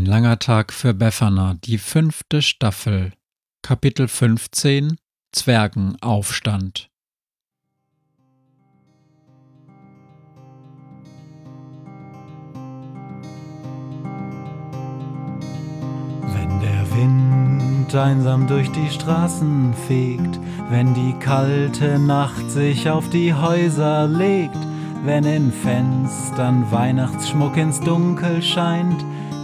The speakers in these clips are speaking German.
Ein langer Tag für Befana, die fünfte Staffel, Kapitel 15 Zwergenaufstand. Wenn der Wind einsam durch die Straßen fegt, wenn die kalte Nacht sich auf die Häuser legt, wenn in Fenstern Weihnachtsschmuck ins Dunkel scheint,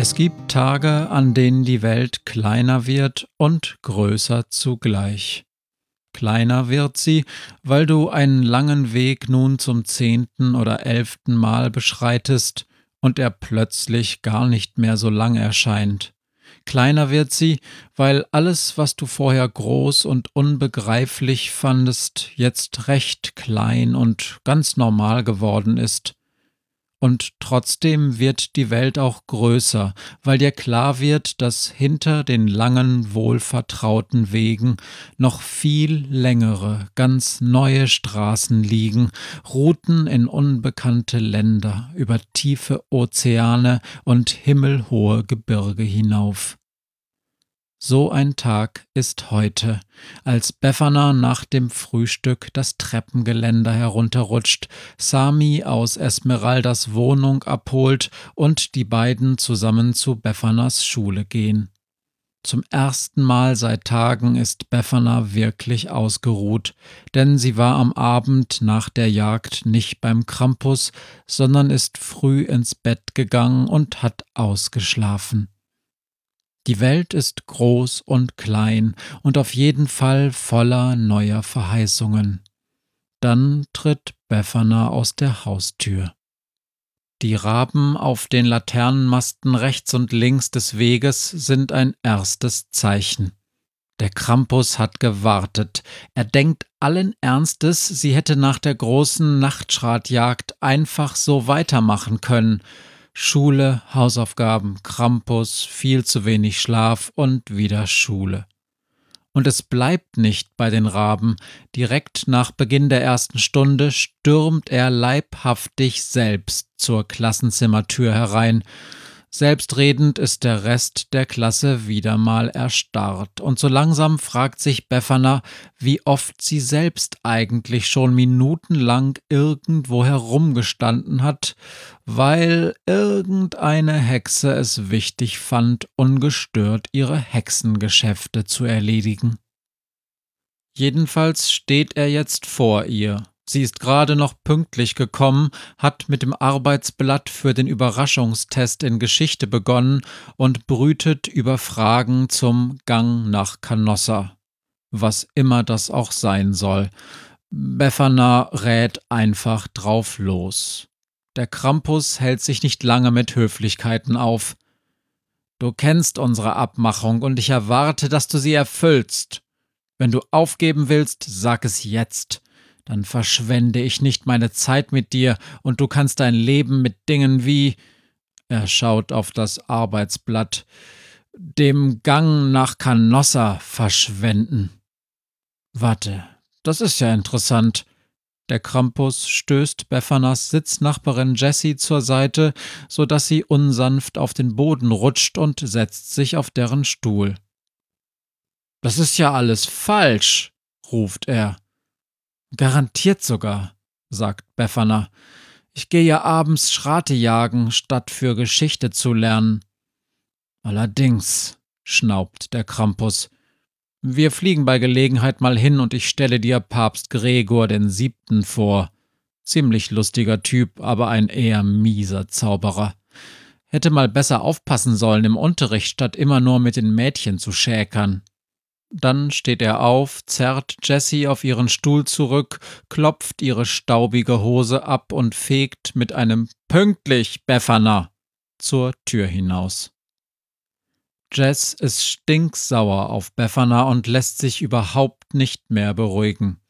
Es gibt Tage, an denen die Welt kleiner wird und größer zugleich. Kleiner wird sie, weil du einen langen Weg nun zum zehnten oder elften Mal beschreitest und er plötzlich gar nicht mehr so lang erscheint. Kleiner wird sie, weil alles, was du vorher groß und unbegreiflich fandest, jetzt recht klein und ganz normal geworden ist. Und trotzdem wird die Welt auch größer, weil dir klar wird, dass hinter den langen, wohlvertrauten Wegen noch viel längere, ganz neue Straßen liegen, Routen in unbekannte Länder, über tiefe Ozeane und himmelhohe Gebirge hinauf. So ein Tag ist heute, als Befana nach dem Frühstück das Treppengeländer herunterrutscht, Sami aus Esmeraldas Wohnung abholt und die beiden zusammen zu Befanas Schule gehen. Zum ersten Mal seit Tagen ist Befana wirklich ausgeruht, denn sie war am Abend nach der Jagd nicht beim Krampus, sondern ist früh ins Bett gegangen und hat ausgeschlafen. Die Welt ist groß und klein und auf jeden Fall voller neuer Verheißungen. Dann tritt Befana aus der Haustür. Die Raben auf den Laternenmasten rechts und links des Weges sind ein erstes Zeichen. Der Krampus hat gewartet. Er denkt allen Ernstes, sie hätte nach der großen Nachtschratjagd einfach so weitermachen können. Schule, Hausaufgaben, Krampus, viel zu wenig Schlaf und wieder Schule. Und es bleibt nicht bei den Raben. Direkt nach Beginn der ersten Stunde stürmt er leibhaftig selbst zur Klassenzimmertür herein Selbstredend ist der Rest der Klasse wieder mal erstarrt, und so langsam fragt sich Befana, wie oft sie selbst eigentlich schon minutenlang irgendwo herumgestanden hat, weil irgendeine Hexe es wichtig fand, ungestört ihre Hexengeschäfte zu erledigen. Jedenfalls steht er jetzt vor ihr, Sie ist gerade noch pünktlich gekommen, hat mit dem Arbeitsblatt für den Überraschungstest in Geschichte begonnen und brütet über Fragen zum Gang nach Canossa. Was immer das auch sein soll. Befana rät einfach drauf los. Der Krampus hält sich nicht lange mit Höflichkeiten auf. Du kennst unsere Abmachung und ich erwarte, dass du sie erfüllst. Wenn du aufgeben willst, sag es jetzt dann verschwende ich nicht meine Zeit mit dir und du kannst dein Leben mit Dingen wie er schaut auf das Arbeitsblatt dem Gang nach Canossa verschwenden. Warte, das ist ja interessant. Der Krampus stößt Beffanas Sitznachbarin Jessie zur Seite, so dass sie unsanft auf den Boden rutscht und setzt sich auf deren Stuhl. Das ist ja alles falsch, ruft er. Garantiert sogar, sagt Befana. Ich gehe ja abends Schrate jagen, statt für Geschichte zu lernen. Allerdings, schnaubt der Krampus. Wir fliegen bei Gelegenheit mal hin und ich stelle dir Papst Gregor den Siebten vor. Ziemlich lustiger Typ, aber ein eher mieser Zauberer. Hätte mal besser aufpassen sollen im Unterricht, statt immer nur mit den Mädchen zu schäkern. Dann steht er auf, zerrt Jessie auf ihren Stuhl zurück, klopft ihre staubige Hose ab und fegt mit einem Pünktlich, Befana zur Tür hinaus. Jess ist stinksauer auf Befana und lässt sich überhaupt nicht mehr beruhigen.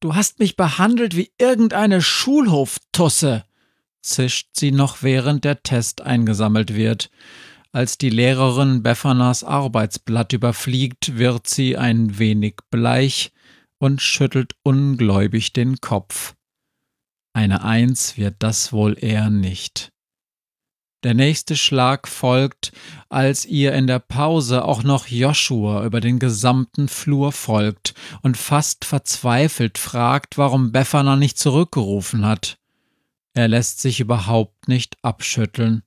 Du hast mich behandelt wie irgendeine Schulhoftusse, zischt sie noch während der Test eingesammelt wird. Als die Lehrerin Befanas Arbeitsblatt überfliegt, wird sie ein wenig bleich und schüttelt ungläubig den Kopf. Eine Eins wird das wohl eher nicht. Der nächste Schlag folgt, als ihr in der Pause auch noch Joshua über den gesamten Flur folgt und fast verzweifelt fragt, warum Befana nicht zurückgerufen hat. Er lässt sich überhaupt nicht abschütteln.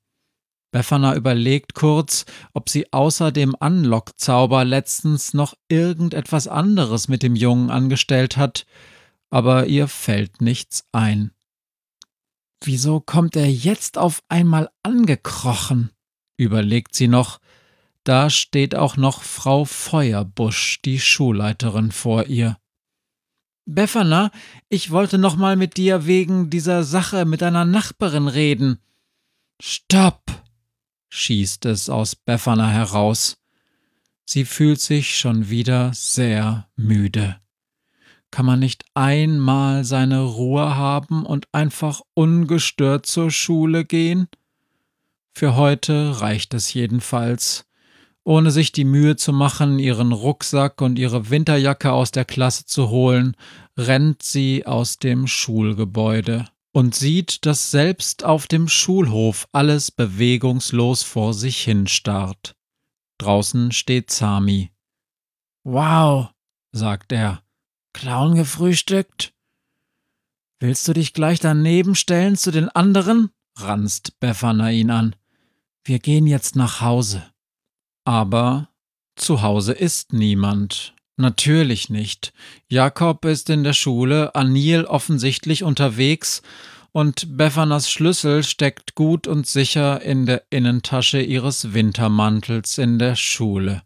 Befana überlegt kurz, ob sie außer dem Unlock-Zauber letztens noch irgendetwas anderes mit dem Jungen angestellt hat, aber ihr fällt nichts ein. Wieso kommt er jetzt auf einmal angekrochen? überlegt sie noch. Da steht auch noch Frau Feuerbusch, die Schulleiterin, vor ihr. Befana, ich wollte noch mal mit dir wegen dieser Sache mit deiner Nachbarin reden. Stopp! Schießt es aus Befana heraus. Sie fühlt sich schon wieder sehr müde. Kann man nicht einmal seine Ruhe haben und einfach ungestört zur Schule gehen? Für heute reicht es jedenfalls. Ohne sich die Mühe zu machen, ihren Rucksack und ihre Winterjacke aus der Klasse zu holen, rennt sie aus dem Schulgebäude und sieht, dass selbst auf dem Schulhof alles bewegungslos vor sich hinstarrt. Draußen steht Sami. Wow, sagt er, Clown gefrühstückt? Willst du dich gleich daneben stellen zu den anderen? ranzt Befana ihn an. Wir gehen jetzt nach Hause. Aber zu Hause ist niemand. Natürlich nicht. Jakob ist in der Schule, Anil offensichtlich unterwegs und Befanas Schlüssel steckt gut und sicher in der Innentasche ihres Wintermantels in der Schule.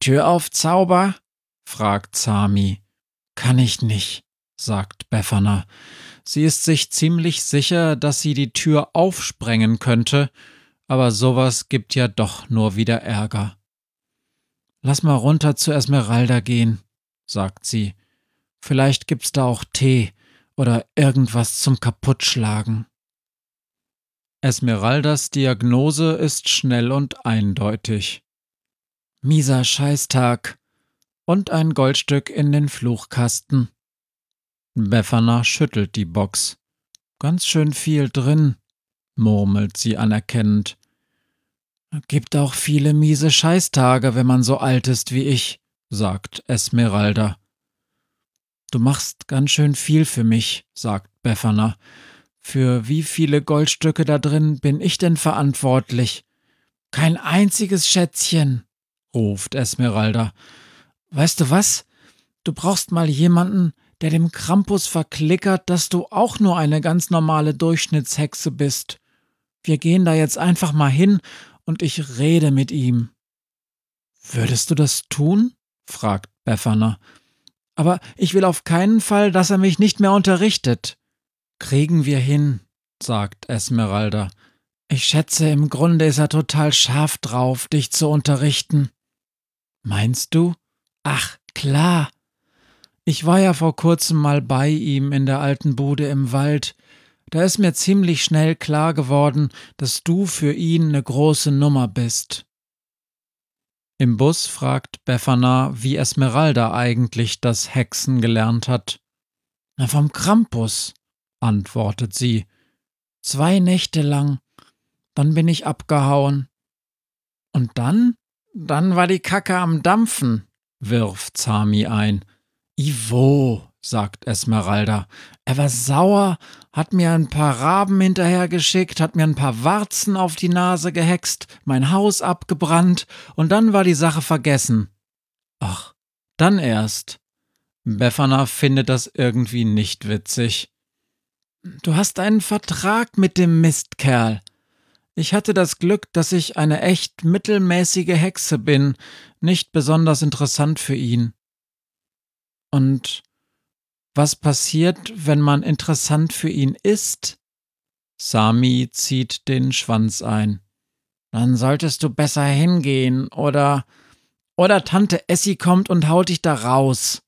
Tür auf, Zauber? fragt Sami. Kann ich nicht, sagt Befana. Sie ist sich ziemlich sicher, dass sie die Tür aufsprengen könnte, aber sowas gibt ja doch nur wieder Ärger. Lass mal runter zu Esmeralda gehen, sagt sie. Vielleicht gibt's da auch Tee oder irgendwas zum Kaputtschlagen. Esmeraldas Diagnose ist schnell und eindeutig. Mieser Scheißtag, und ein Goldstück in den Fluchkasten. Befana schüttelt die Box. Ganz schön viel drin, murmelt sie anerkennend. Gibt auch viele miese Scheißtage, wenn man so alt ist wie ich, sagt Esmeralda. Du machst ganz schön viel für mich, sagt Befana. Für wie viele Goldstücke da drin bin ich denn verantwortlich? Kein einziges Schätzchen, ruft Esmeralda. Weißt du was? Du brauchst mal jemanden, der dem Krampus verklickert, dass du auch nur eine ganz normale Durchschnittshexe bist. Wir gehen da jetzt einfach mal hin und ich rede mit ihm. Würdest du das tun? fragt Befana. Aber ich will auf keinen Fall, dass er mich nicht mehr unterrichtet. Kriegen wir hin, sagt Esmeralda. Ich schätze, im Grunde ist er total scharf drauf, dich zu unterrichten. Meinst du? Ach, klar. Ich war ja vor kurzem mal bei ihm in der alten Bude im Wald. Da ist mir ziemlich schnell klar geworden, dass du für ihn eine große Nummer bist. Im Bus fragt Befana, wie Esmeralda eigentlich das Hexen gelernt hat. Na, vom Krampus, antwortet sie. Zwei Nächte lang. Dann bin ich abgehauen. Und dann? Dann war die Kacke am Dampfen wirft Sami ein. Ivo, sagt Esmeralda. Er war sauer, hat mir ein paar Raben hinterhergeschickt, hat mir ein paar Warzen auf die Nase gehext, mein Haus abgebrannt, und dann war die Sache vergessen. Ach, dann erst. Befana findet das irgendwie nicht witzig. Du hast einen Vertrag mit dem Mistkerl. Ich hatte das Glück, dass ich eine echt mittelmäßige Hexe bin, nicht besonders interessant für ihn. Und was passiert, wenn man interessant für ihn ist? Sami zieht den Schwanz ein. Dann solltest du besser hingehen, oder oder Tante Essie kommt und haut dich da raus,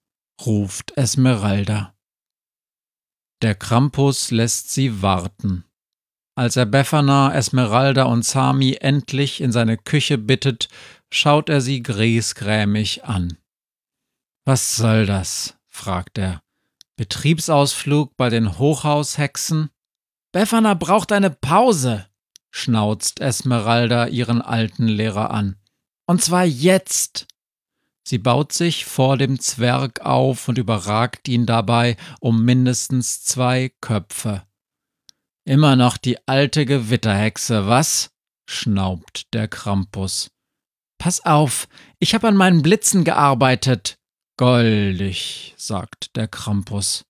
ruft Esmeralda. Der Krampus lässt sie warten. Als er Befana, Esmeralda und Sami endlich in seine Küche bittet, schaut er sie griesgrämig an. Was soll das? fragt er. Betriebsausflug bei den Hochhaushexen? Befana braucht eine Pause, schnauzt Esmeralda ihren alten Lehrer an. Und zwar jetzt. Sie baut sich vor dem Zwerg auf und überragt ihn dabei um mindestens zwei Köpfe. Immer noch die alte Gewitterhexe, was? schnaubt der Krampus. Pass auf, ich hab an meinen Blitzen gearbeitet. Goldig, sagt der Krampus.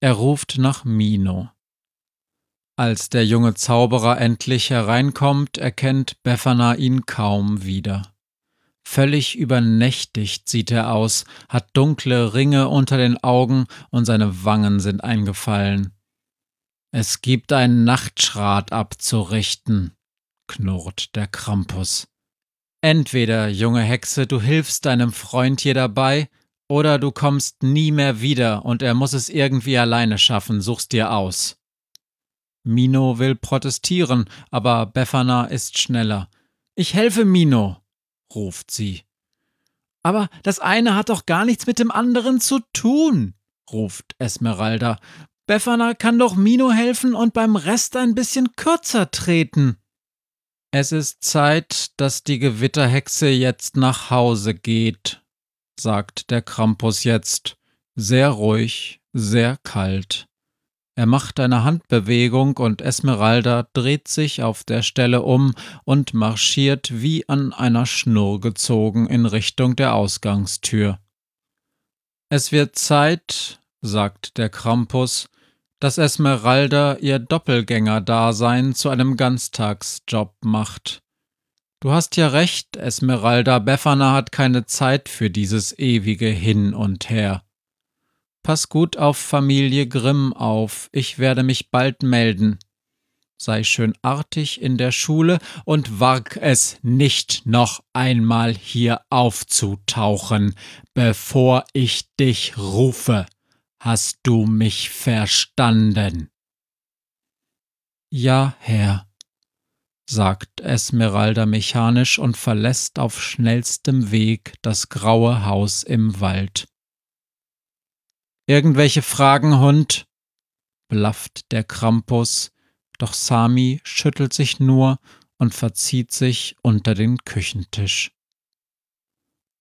Er ruft nach Mino. Als der junge Zauberer endlich hereinkommt, erkennt Befana ihn kaum wieder. Völlig übernächtigt sieht er aus, hat dunkle Ringe unter den Augen und seine Wangen sind eingefallen. Es gibt einen Nachtschrat abzurichten, knurrt der Krampus. Entweder, junge Hexe, du hilfst deinem Freund hier dabei, oder du kommst nie mehr wieder und er muss es irgendwie alleine schaffen, such's dir aus. Mino will protestieren, aber Befana ist schneller. Ich helfe Mino, ruft sie. Aber das eine hat doch gar nichts mit dem anderen zu tun, ruft Esmeralda. Befana kann doch Mino helfen und beim Rest ein bisschen kürzer treten. Es ist Zeit, dass die Gewitterhexe jetzt nach Hause geht, sagt der Krampus jetzt, sehr ruhig, sehr kalt. Er macht eine Handbewegung und Esmeralda dreht sich auf der Stelle um und marschiert wie an einer Schnur gezogen in Richtung der Ausgangstür. Es wird Zeit, sagt der Krampus, dass Esmeralda ihr Doppelgänger-Dasein zu einem Ganztagsjob macht. Du hast ja recht, Esmeralda, Befana hat keine Zeit für dieses ewige Hin und Her. Pass gut auf Familie Grimm auf, ich werde mich bald melden. Sei schön artig in der Schule und wag es nicht noch einmal hier aufzutauchen, bevor ich dich rufe. Hast du mich verstanden? Ja, Herr, sagt Esmeralda mechanisch und verlässt auf schnellstem Weg das graue Haus im Wald. Irgendwelche Fragen, Hund? blafft der Krampus, doch Sami schüttelt sich nur und verzieht sich unter den Küchentisch.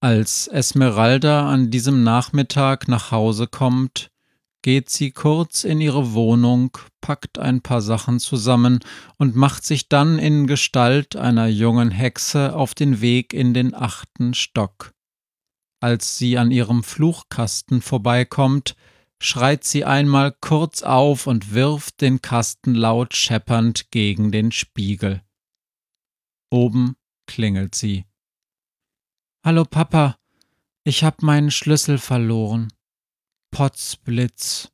Als Esmeralda an diesem Nachmittag nach Hause kommt, geht sie kurz in ihre Wohnung, packt ein paar Sachen zusammen und macht sich dann in Gestalt einer jungen Hexe auf den Weg in den achten Stock. Als sie an ihrem Fluchkasten vorbeikommt, schreit sie einmal kurz auf und wirft den Kasten laut scheppernd gegen den Spiegel. Oben klingelt sie. Hallo Papa, ich hab meinen Schlüssel verloren. Potzblitz.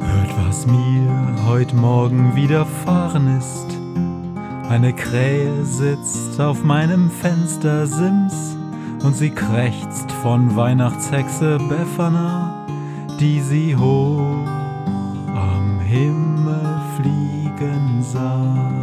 Hört, was mir heut Morgen widerfahren ist. Eine Krähe sitzt auf meinem Fenstersims und sie krächzt von Weihnachtshexe Befana, die sie hoch am Himmel fliegen sah.